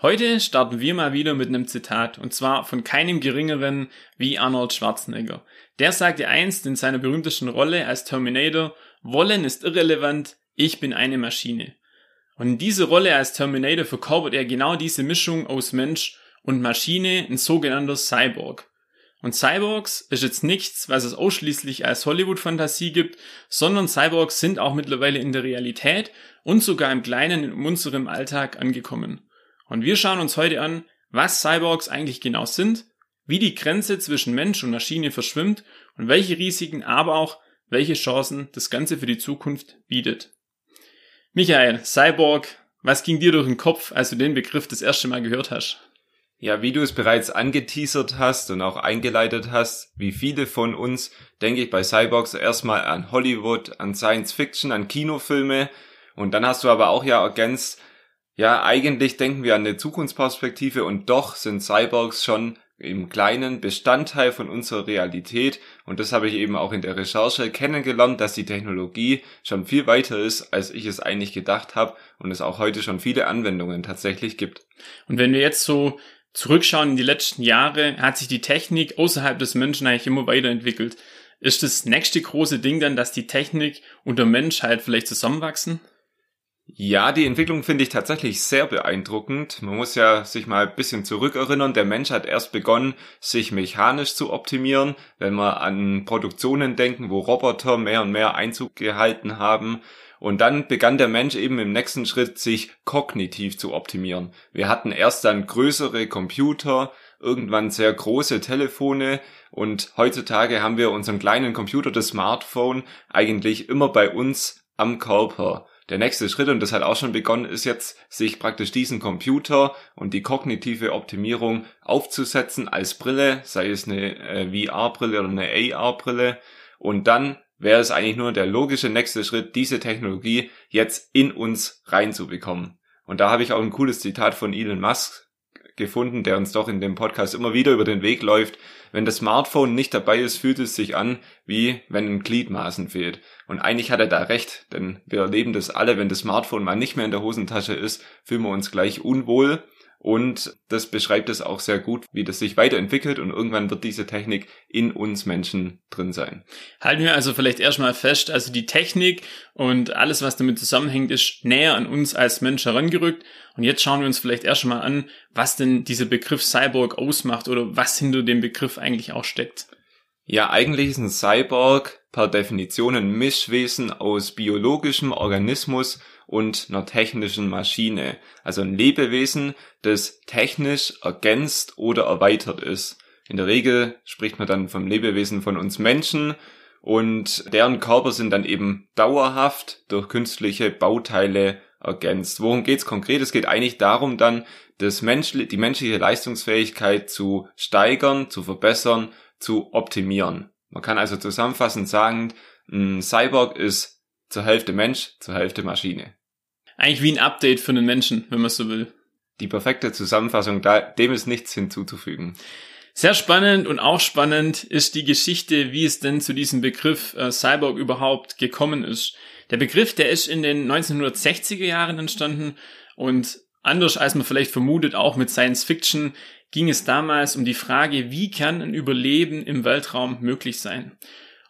Heute starten wir mal wieder mit einem Zitat, und zwar von keinem geringeren wie Arnold Schwarzenegger. Der sagte einst in seiner berühmtesten Rolle als Terminator, Wollen ist irrelevant, ich bin eine Maschine. Und in diese Rolle als Terminator verkörpert er genau diese Mischung aus Mensch und Maschine, ein sogenannter Cyborg. Und Cyborgs ist jetzt nichts, was es ausschließlich als Hollywood-Fantasie gibt, sondern Cyborgs sind auch mittlerweile in der Realität und sogar im Kleinen in unserem Alltag angekommen. Und wir schauen uns heute an, was Cyborgs eigentlich genau sind, wie die Grenze zwischen Mensch und Maschine verschwimmt und welche Risiken, aber auch welche Chancen das Ganze für die Zukunft bietet. Michael, Cyborg, was ging dir durch den Kopf, als du den Begriff das erste Mal gehört hast? Ja, wie du es bereits angeteasert hast und auch eingeleitet hast, wie viele von uns, denke ich bei Cyborgs erstmal an Hollywood, an Science Fiction, an Kinofilme und dann hast du aber auch ja ergänzt, ja, eigentlich denken wir an eine Zukunftsperspektive und doch sind Cyborgs schon im kleinen Bestandteil von unserer Realität und das habe ich eben auch in der Recherche kennengelernt, dass die Technologie schon viel weiter ist, als ich es eigentlich gedacht habe und es auch heute schon viele Anwendungen tatsächlich gibt. Und wenn wir jetzt so zurückschauen in die letzten Jahre, hat sich die Technik außerhalb des Menschen eigentlich immer weiterentwickelt. Ist das nächste große Ding dann, dass die Technik und der Mensch halt vielleicht zusammenwachsen? Ja, die Entwicklung finde ich tatsächlich sehr beeindruckend. Man muss ja sich mal ein bisschen zurückerinnern. Der Mensch hat erst begonnen, sich mechanisch zu optimieren. Wenn wir an Produktionen denken, wo Roboter mehr und mehr Einzug gehalten haben. Und dann begann der Mensch eben im nächsten Schritt, sich kognitiv zu optimieren. Wir hatten erst dann größere Computer, irgendwann sehr große Telefone und heutzutage haben wir unseren kleinen Computer, das Smartphone, eigentlich immer bei uns am Körper der nächste Schritt, und das hat auch schon begonnen, ist jetzt, sich praktisch diesen Computer und die kognitive Optimierung aufzusetzen als Brille, sei es eine äh, VR-Brille oder eine AR-Brille. Und dann wäre es eigentlich nur der logische nächste Schritt, diese Technologie jetzt in uns reinzubekommen. Und da habe ich auch ein cooles Zitat von Elon Musk gefunden, der uns doch in dem Podcast immer wieder über den Weg läuft. Wenn das Smartphone nicht dabei ist, fühlt es sich an, wie wenn ein Gliedmaßen fehlt. Und eigentlich hat er da recht, denn wir erleben das alle, wenn das Smartphone mal nicht mehr in der Hosentasche ist, fühlen wir uns gleich unwohl. Und das beschreibt es auch sehr gut, wie das sich weiterentwickelt und irgendwann wird diese Technik in uns Menschen drin sein. Halten wir also vielleicht erstmal fest, also die Technik und alles, was damit zusammenhängt, ist näher an uns als Mensch herangerückt. Und jetzt schauen wir uns vielleicht erstmal an, was denn dieser Begriff Cyborg ausmacht oder was hinter dem Begriff eigentlich auch steckt. Ja, eigentlich ist ein Cyborg per Definition ein Mischwesen aus biologischem Organismus und einer technischen Maschine. Also ein Lebewesen, das technisch ergänzt oder erweitert ist. In der Regel spricht man dann vom Lebewesen von uns Menschen und deren Körper sind dann eben dauerhaft durch künstliche Bauteile ergänzt. Worum geht's konkret? Es geht eigentlich darum dann, das Mensch, die menschliche Leistungsfähigkeit zu steigern, zu verbessern zu optimieren. Man kann also zusammenfassend sagen, ein Cyborg ist zur Hälfte Mensch, zur Hälfte Maschine. Eigentlich wie ein Update für einen Menschen, wenn man so will. Die perfekte Zusammenfassung, da, dem ist nichts hinzuzufügen. Sehr spannend und auch spannend ist die Geschichte, wie es denn zu diesem Begriff äh, Cyborg überhaupt gekommen ist. Der Begriff, der ist in den 1960er Jahren entstanden und anders als man vielleicht vermutet, auch mit Science Fiction ging es damals um die Frage, wie kann ein Überleben im Weltraum möglich sein?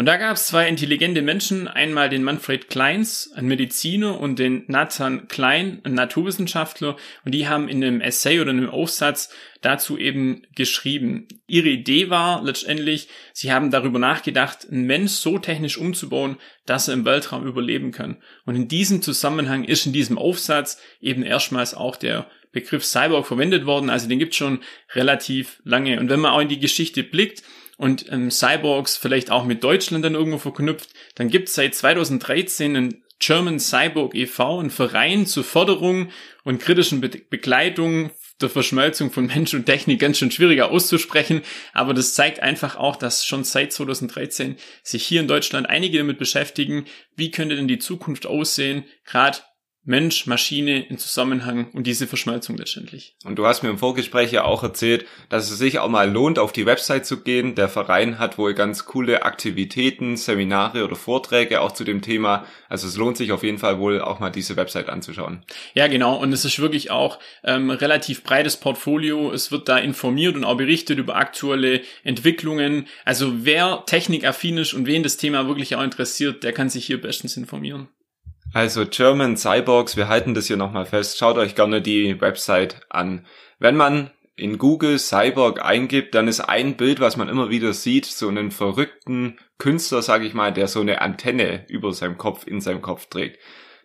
Und da gab es zwei intelligente Menschen, einmal den Manfred Kleins, ein Mediziner, und den Nathan Klein, ein Naturwissenschaftler, und die haben in einem Essay oder einem Aufsatz dazu eben geschrieben. Ihre Idee war letztendlich, sie haben darüber nachgedacht, einen Mensch so technisch umzubauen, dass er im Weltraum überleben kann. Und in diesem Zusammenhang ist in diesem Aufsatz eben erstmals auch der Begriff Cyborg verwendet worden. Also den gibt schon relativ lange. Und wenn man auch in die Geschichte blickt und ähm, Cyborgs vielleicht auch mit Deutschland dann irgendwo verknüpft, dann gibt es seit 2013 einen German Cyborg e.V., einen Verein zur Förderung und kritischen Be Begleitung der Verschmelzung von Mensch und Technik ganz schön schwieriger auszusprechen, aber das zeigt einfach auch, dass schon seit 2013 sich hier in Deutschland einige damit beschäftigen, wie könnte denn die Zukunft aussehen, gerade Mensch, Maschine in Zusammenhang und diese Verschmelzung letztendlich. Und du hast mir im Vorgespräch ja auch erzählt, dass es sich auch mal lohnt, auf die Website zu gehen. Der Verein hat wohl ganz coole Aktivitäten, Seminare oder Vorträge auch zu dem Thema. Also es lohnt sich auf jeden Fall wohl auch mal diese Website anzuschauen. Ja, genau. Und es ist wirklich auch ähm, relativ breites Portfolio. Es wird da informiert und auch berichtet über aktuelle Entwicklungen. Also wer technikaffin ist und wen das Thema wirklich auch interessiert, der kann sich hier bestens informieren. Also German Cyborgs, wir halten das hier nochmal fest. Schaut euch gerne die Website an. Wenn man in Google Cyborg eingibt, dann ist ein Bild, was man immer wieder sieht, so einen verrückten Künstler, sage ich mal, der so eine Antenne über seinem Kopf, in seinem Kopf trägt.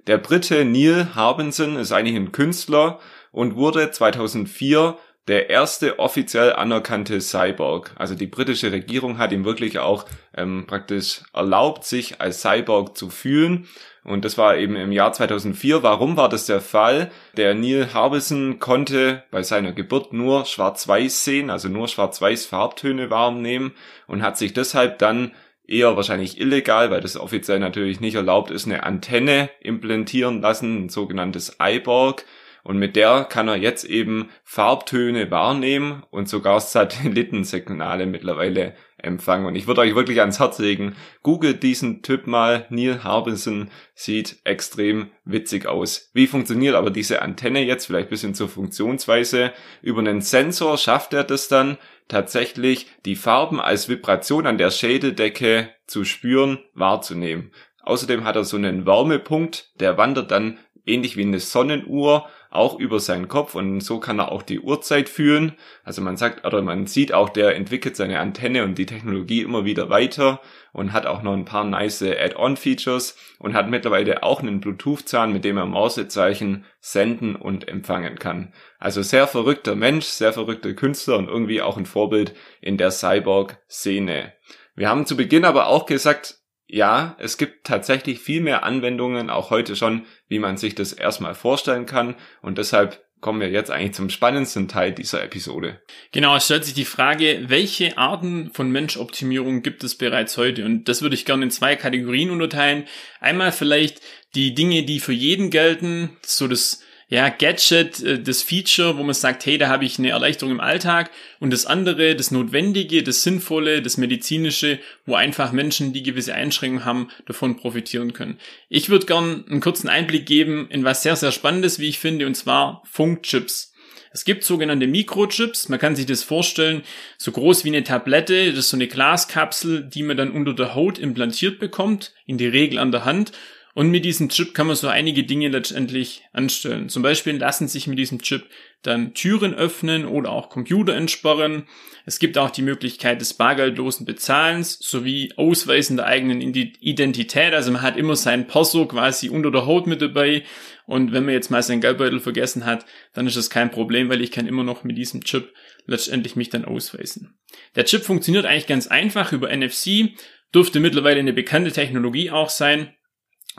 Der Brite Neil Harbinson ist eigentlich ein Künstler und wurde 2004 der erste offiziell anerkannte Cyborg. Also die britische Regierung hat ihm wirklich auch ähm, praktisch erlaubt, sich als Cyborg zu fühlen. Und das war eben im Jahr 2004. Warum war das der Fall? Der Neil Harbison konnte bei seiner Geburt nur schwarz-weiß sehen, also nur schwarz-weiß Farbtöne wahrnehmen und hat sich deshalb dann eher wahrscheinlich illegal, weil das offiziell natürlich nicht erlaubt ist, eine Antenne implantieren lassen, ein sogenanntes Eyeborg. Und mit der kann er jetzt eben Farbtöne wahrnehmen und sogar Satellitensignale mittlerweile empfangen. Und ich würde euch wirklich ans Herz legen, googelt diesen Typ mal. Neil Harbison sieht extrem witzig aus. Wie funktioniert aber diese Antenne jetzt? Vielleicht bisschen zur Funktionsweise. Über einen Sensor schafft er das dann tatsächlich, die Farben als Vibration an der Schädeldecke zu spüren, wahrzunehmen. Außerdem hat er so einen Wärmepunkt, der wandert dann ähnlich wie eine Sonnenuhr auch über seinen Kopf und so kann er auch die Uhrzeit fühlen. Also man sagt oder man sieht auch, der entwickelt seine Antenne und die Technologie immer wieder weiter und hat auch noch ein paar nice Add-on-Features und hat mittlerweile auch einen Bluetooth-Zahn, mit dem er Mausezeichen senden und empfangen kann. Also sehr verrückter Mensch, sehr verrückter Künstler und irgendwie auch ein Vorbild in der Cyborg-Szene. Wir haben zu Beginn aber auch gesagt, ja, es gibt tatsächlich viel mehr Anwendungen, auch heute schon, wie man sich das erstmal vorstellen kann. Und deshalb kommen wir jetzt eigentlich zum spannendsten Teil dieser Episode. Genau, es stellt sich die Frage, welche Arten von Menschoptimierung gibt es bereits heute? Und das würde ich gerne in zwei Kategorien unterteilen. Einmal vielleicht die Dinge, die für jeden gelten, so das ja, Gadget, äh, das Feature, wo man sagt, hey, da habe ich eine Erleichterung im Alltag und das andere, das Notwendige, das Sinnvolle, das Medizinische, wo einfach Menschen, die gewisse Einschränkungen haben, davon profitieren können. Ich würde gern einen kurzen Einblick geben in was sehr, sehr Spannendes, wie ich finde, und zwar Funkchips. Es gibt sogenannte Mikrochips. Man kann sich das vorstellen, so groß wie eine Tablette. Das ist so eine Glaskapsel, die man dann unter der Haut implantiert bekommt, in die Regel an der Hand. Und mit diesem Chip kann man so einige Dinge letztendlich anstellen. Zum Beispiel lassen sich mit diesem Chip dann Türen öffnen oder auch Computer entsperren. Es gibt auch die Möglichkeit des bargeldlosen Bezahlens sowie Ausweisen der eigenen Identität. Also man hat immer sein Perso quasi unter der Haut mit dabei. Und wenn man jetzt mal seinen Geldbeutel vergessen hat, dann ist das kein Problem, weil ich kann immer noch mit diesem Chip letztendlich mich dann ausweisen. Der Chip funktioniert eigentlich ganz einfach über NFC, dürfte mittlerweile eine bekannte Technologie auch sein.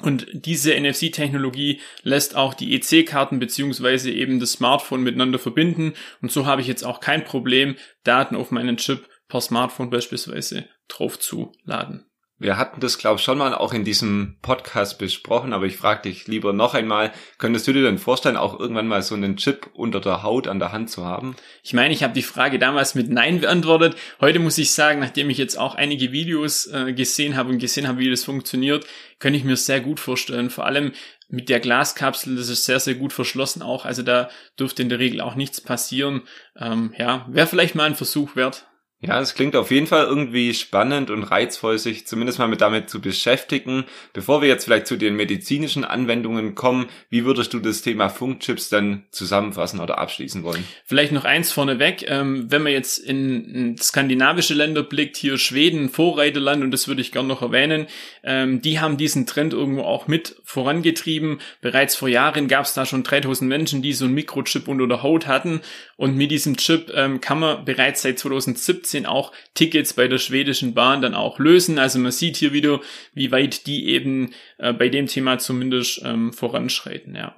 Und diese NFC-Technologie lässt auch die EC-Karten beziehungsweise eben das Smartphone miteinander verbinden. Und so habe ich jetzt auch kein Problem, Daten auf meinen Chip per Smartphone beispielsweise draufzuladen. Wir hatten das, glaube ich, schon mal auch in diesem Podcast besprochen, aber ich frage dich lieber noch einmal, könntest du dir denn vorstellen, auch irgendwann mal so einen Chip unter der Haut an der Hand zu haben? Ich meine, ich habe die Frage damals mit Nein beantwortet. Heute muss ich sagen, nachdem ich jetzt auch einige Videos äh, gesehen habe und gesehen habe, wie das funktioniert, könnte ich mir sehr gut vorstellen. Vor allem mit der Glaskapsel, das ist sehr, sehr gut verschlossen auch. Also da dürfte in der Regel auch nichts passieren. Ähm, ja, wäre vielleicht mal ein Versuch wert. Ja, es klingt auf jeden Fall irgendwie spannend und reizvoll, sich zumindest mal mit damit zu beschäftigen. Bevor wir jetzt vielleicht zu den medizinischen Anwendungen kommen, wie würdest du das Thema Funkchips dann zusammenfassen oder abschließen wollen? Vielleicht noch eins vorneweg, ähm, wenn man jetzt in, in, skandinavische Länder blickt, hier Schweden, Vorreiterland, und das würde ich gerne noch erwähnen, ähm, die haben diesen Trend irgendwo auch mit vorangetrieben. Bereits vor Jahren gab es da schon 3000 Menschen, die so ein Mikrochip unter der Haut hatten und mit diesem Chip ähm, kann man bereits seit 2017 2017 auch Tickets bei der schwedischen Bahn dann auch lösen. Also man sieht hier wieder, wie weit die eben äh, bei dem Thema zumindest ähm, voranschreiten, ja.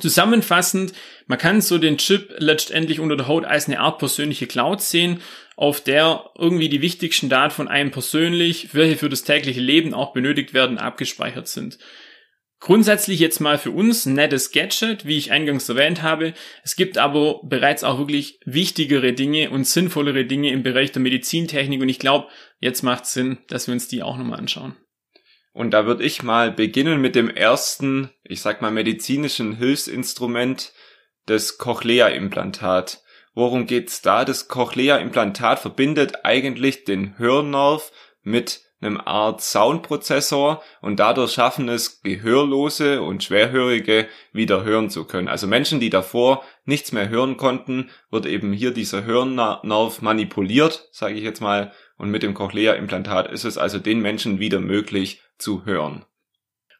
Zusammenfassend, man kann so den Chip letztendlich unter der Haut als eine Art persönliche Cloud sehen, auf der irgendwie die wichtigsten Daten von einem persönlich, welche für das tägliche Leben auch benötigt werden, abgespeichert sind. Grundsätzlich jetzt mal für uns ein nettes Gadget, wie ich eingangs erwähnt habe. Es gibt aber bereits auch wirklich wichtigere Dinge und sinnvollere Dinge im Bereich der Medizintechnik und ich glaube, jetzt macht Sinn, dass wir uns die auch nochmal anschauen. Und da würde ich mal beginnen mit dem ersten, ich sag mal, medizinischen Hilfsinstrument, das Cochlea-Implantat. Worum geht's da? Das Cochlea-Implantat verbindet eigentlich den Hörnerv mit einem Art Soundprozessor und dadurch schaffen es Gehörlose und Schwerhörige wieder hören zu können. Also Menschen, die davor nichts mehr hören konnten, wird eben hier dieser Hörnerv manipuliert, sage ich jetzt mal, und mit dem Cochlea-Implantat ist es also den Menschen wieder möglich zu hören.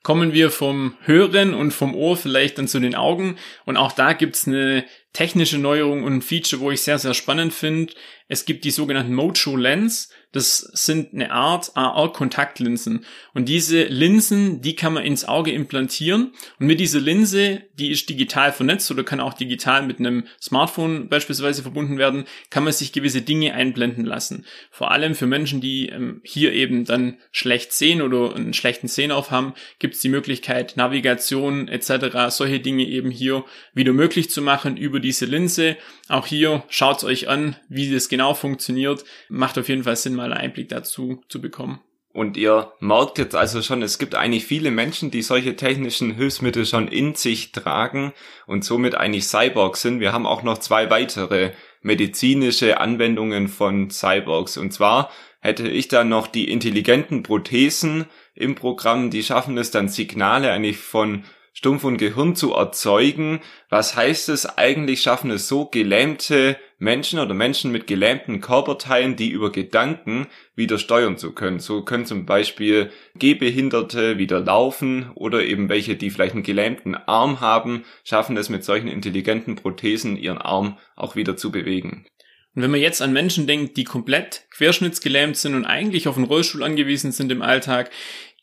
Kommen wir vom Hören und vom Ohr vielleicht dann zu den Augen. Und auch da gibt's eine technische Neuerung und ein Feature, wo ich sehr, sehr spannend finde. Es gibt die sogenannten Mojo Lens. Das sind eine Art AR-Kontaktlinsen. Und diese Linsen, die kann man ins Auge implantieren. Und mit dieser Linse, die ist digital vernetzt oder kann auch digital mit einem Smartphone beispielsweise verbunden werden, kann man sich gewisse Dinge einblenden lassen. Vor allem für Menschen, die ähm, hier eben dann schlecht sehen oder einen schlechten Sehnauf haben, gibt es die Möglichkeit, Navigation etc., solche Dinge eben hier wieder möglich zu machen über diese Linse. Auch hier schaut euch an, wie das genau funktioniert. Macht auf jeden Fall Sinn, mal einen Einblick dazu zu bekommen. Und ihr merkt jetzt also schon, es gibt eigentlich viele Menschen, die solche technischen Hilfsmittel schon in sich tragen und somit eigentlich Cyborgs sind. Wir haben auch noch zwei weitere medizinische Anwendungen von Cyborgs. Und zwar hätte ich dann noch die intelligenten Prothesen im Programm, die schaffen es dann Signale eigentlich von Stumpf und Gehirn zu erzeugen. Was heißt es eigentlich? Schaffen es so gelähmte Menschen oder Menschen mit gelähmten Körperteilen, die über Gedanken wieder steuern zu können. So können zum Beispiel Gehbehinderte wieder laufen oder eben welche, die vielleicht einen gelähmten Arm haben, schaffen es mit solchen intelligenten Prothesen, ihren Arm auch wieder zu bewegen. Und wenn man jetzt an Menschen denkt, die komplett querschnittsgelähmt sind und eigentlich auf einen Rollstuhl angewiesen sind im Alltag,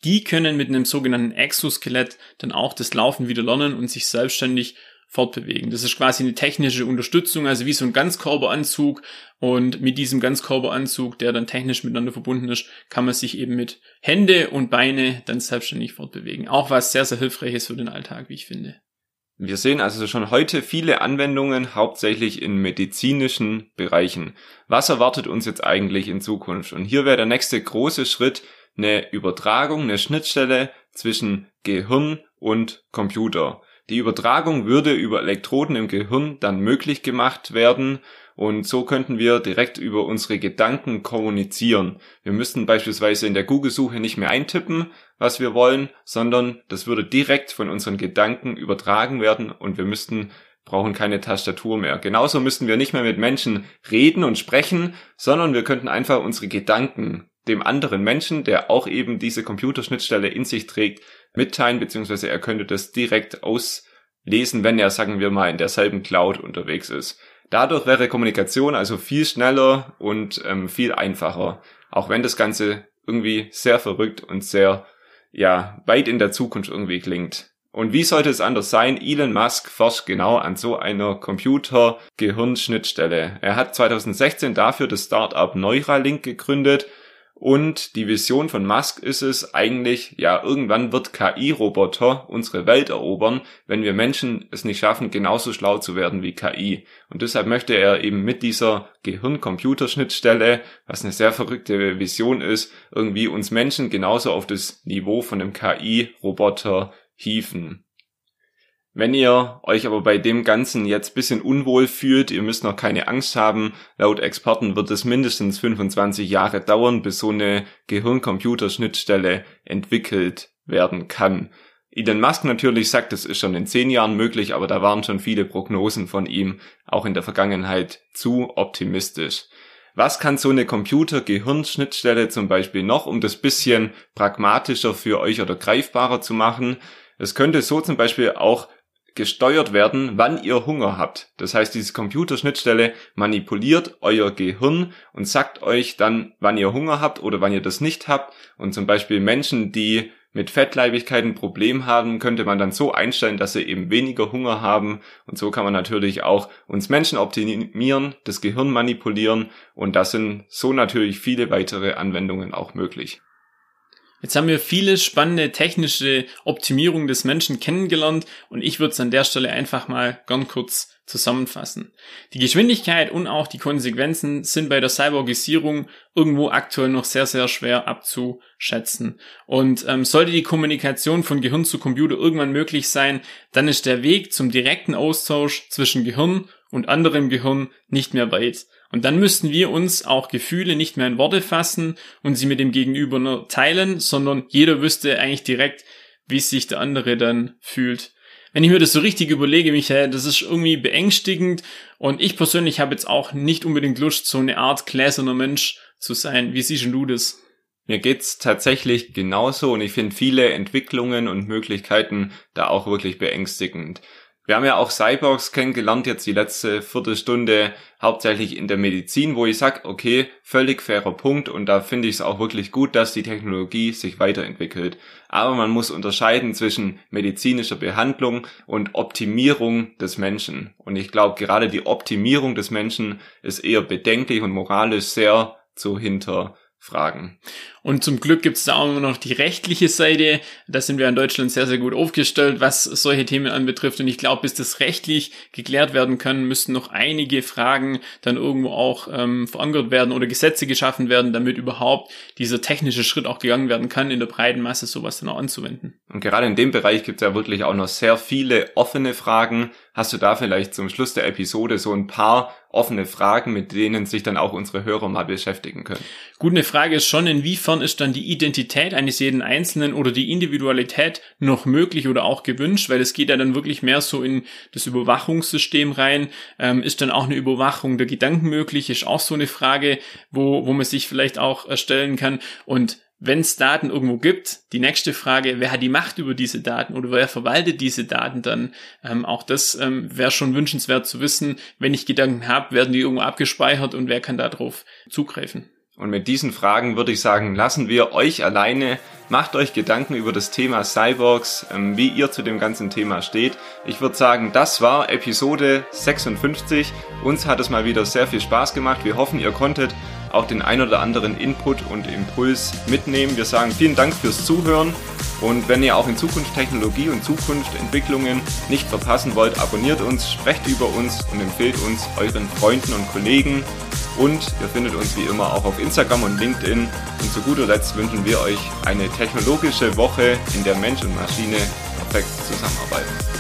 die können mit einem sogenannten Exoskelett dann auch das Laufen wieder lernen und sich selbstständig fortbewegen. Das ist quasi eine technische Unterstützung, also wie so ein Ganzkörperanzug. Und mit diesem Ganzkörperanzug, der dann technisch miteinander verbunden ist, kann man sich eben mit Hände und Beine dann selbstständig fortbewegen. Auch was sehr, sehr hilfreich ist für den Alltag, wie ich finde. Wir sehen also schon heute viele Anwendungen, hauptsächlich in medizinischen Bereichen. Was erwartet uns jetzt eigentlich in Zukunft? Und hier wäre der nächste große Schritt, eine Übertragung, eine Schnittstelle zwischen Gehirn und Computer. Die Übertragung würde über Elektroden im Gehirn dann möglich gemacht werden und so könnten wir direkt über unsere Gedanken kommunizieren. Wir müssten beispielsweise in der Google-Suche nicht mehr eintippen, was wir wollen, sondern das würde direkt von unseren Gedanken übertragen werden und wir müssten brauchen keine Tastatur mehr. Genauso müssten wir nicht mehr mit Menschen reden und sprechen, sondern wir könnten einfach unsere Gedanken dem anderen Menschen, der auch eben diese Computerschnittstelle in sich trägt, mitteilen, beziehungsweise er könnte das direkt auslesen, wenn er, sagen wir mal, in derselben Cloud unterwegs ist. Dadurch wäre Kommunikation also viel schneller und ähm, viel einfacher, auch wenn das Ganze irgendwie sehr verrückt und sehr, ja, weit in der Zukunft irgendwie klingt. Und wie sollte es anders sein? Elon Musk forscht genau an so einer Computer-Gehirnschnittstelle. Er hat 2016 dafür das Startup Neuralink gegründet und die Vision von Musk ist es eigentlich, ja, irgendwann wird KI-Roboter unsere Welt erobern, wenn wir Menschen es nicht schaffen, genauso schlau zu werden wie KI. Und deshalb möchte er eben mit dieser Gehirn-Computer-Schnittstelle, was eine sehr verrückte Vision ist, irgendwie uns Menschen genauso auf das Niveau von einem KI-Roboter hieven. Wenn ihr euch aber bei dem Ganzen jetzt bisschen unwohl fühlt, ihr müsst noch keine Angst haben. Laut Experten wird es mindestens 25 Jahre dauern, bis so eine Gehirn-Computer-Schnittstelle entwickelt werden kann. Elon Musk natürlich sagt, es ist schon in zehn Jahren möglich, aber da waren schon viele Prognosen von ihm auch in der Vergangenheit zu optimistisch. Was kann so eine Computer-Gehirn-Schnittstelle zum Beispiel noch, um das bisschen pragmatischer für euch oder greifbarer zu machen? Es könnte so zum Beispiel auch gesteuert werden, wann ihr Hunger habt. Das heißt, diese Computerschnittstelle manipuliert euer Gehirn und sagt euch dann, wann ihr Hunger habt oder wann ihr das nicht habt. Und zum Beispiel Menschen, die mit Fettleibigkeit ein Problem haben, könnte man dann so einstellen, dass sie eben weniger Hunger haben. Und so kann man natürlich auch uns Menschen optimieren, das Gehirn manipulieren. Und da sind so natürlich viele weitere Anwendungen auch möglich. Jetzt haben wir viele spannende technische Optimierungen des Menschen kennengelernt und ich würde es an der Stelle einfach mal ganz kurz zusammenfassen. Die Geschwindigkeit und auch die Konsequenzen sind bei der Cyborgisierung irgendwo aktuell noch sehr, sehr schwer abzuschätzen. Und ähm, sollte die Kommunikation von Gehirn zu Computer irgendwann möglich sein, dann ist der Weg zum direkten Austausch zwischen Gehirn und anderem Gehirn nicht mehr weit. Und dann müssten wir uns auch Gefühle nicht mehr in Worte fassen und sie mit dem Gegenüber nur teilen, sondern jeder wüsste eigentlich direkt, wie sich der andere dann fühlt. Wenn ich mir das so richtig überlege, Michael, das ist irgendwie beängstigend und ich persönlich habe jetzt auch nicht unbedingt Lust, so eine Art gläserner Mensch zu sein. Wie siehst du das? Mir geht's tatsächlich genauso und ich finde viele Entwicklungen und Möglichkeiten da auch wirklich beängstigend. Wir haben ja auch Cyborgs kennengelernt jetzt die letzte Viertelstunde, hauptsächlich in der Medizin, wo ich sag, okay, völlig fairer Punkt und da finde ich es auch wirklich gut, dass die Technologie sich weiterentwickelt. Aber man muss unterscheiden zwischen medizinischer Behandlung und Optimierung des Menschen. Und ich glaube, gerade die Optimierung des Menschen ist eher bedenklich und moralisch sehr zu hinterfragen. Und zum Glück gibt es da auch noch die rechtliche Seite. Da sind wir in Deutschland sehr, sehr gut aufgestellt, was solche Themen anbetrifft. Und ich glaube, bis das rechtlich geklärt werden kann, müssten noch einige Fragen dann irgendwo auch ähm, verankert werden oder Gesetze geschaffen werden, damit überhaupt dieser technische Schritt auch gegangen werden kann, in der breiten Masse sowas dann auch anzuwenden. Und gerade in dem Bereich gibt es ja wirklich auch noch sehr viele offene Fragen. Hast du da vielleicht zum Schluss der Episode so ein paar offene Fragen, mit denen sich dann auch unsere Hörer mal beschäftigen können? Gut, eine Frage ist schon, inwiefern ist dann die Identität eines jeden Einzelnen oder die Individualität noch möglich oder auch gewünscht, weil es geht ja dann wirklich mehr so in das Überwachungssystem rein. Ähm, ist dann auch eine Überwachung der Gedanken möglich? Ist auch so eine Frage, wo, wo man sich vielleicht auch erstellen kann. Und wenn es Daten irgendwo gibt, die nächste Frage, wer hat die Macht über diese Daten oder wer verwaltet diese Daten dann? Ähm, auch das ähm, wäre schon wünschenswert zu wissen. Wenn ich Gedanken habe, werden die irgendwo abgespeichert und wer kann darauf zugreifen? Und mit diesen Fragen würde ich sagen, lassen wir euch alleine. Macht euch Gedanken über das Thema Cyborgs, ähm, wie ihr zu dem ganzen Thema steht. Ich würde sagen, das war Episode 56. Uns hat es mal wieder sehr viel Spaß gemacht. Wir hoffen, ihr konntet auch den ein oder anderen Input und Impuls mitnehmen. Wir sagen vielen Dank fürs Zuhören. Und wenn ihr auch in Zukunft Technologie und Zukunft Entwicklungen nicht verpassen wollt, abonniert uns, sprecht über uns und empfehlt uns euren Freunden und Kollegen. Und ihr findet uns wie immer auch auf Instagram und LinkedIn. Und zu guter Letzt wünschen wir euch eine technologische Woche, in der Mensch und Maschine perfekt zusammenarbeiten.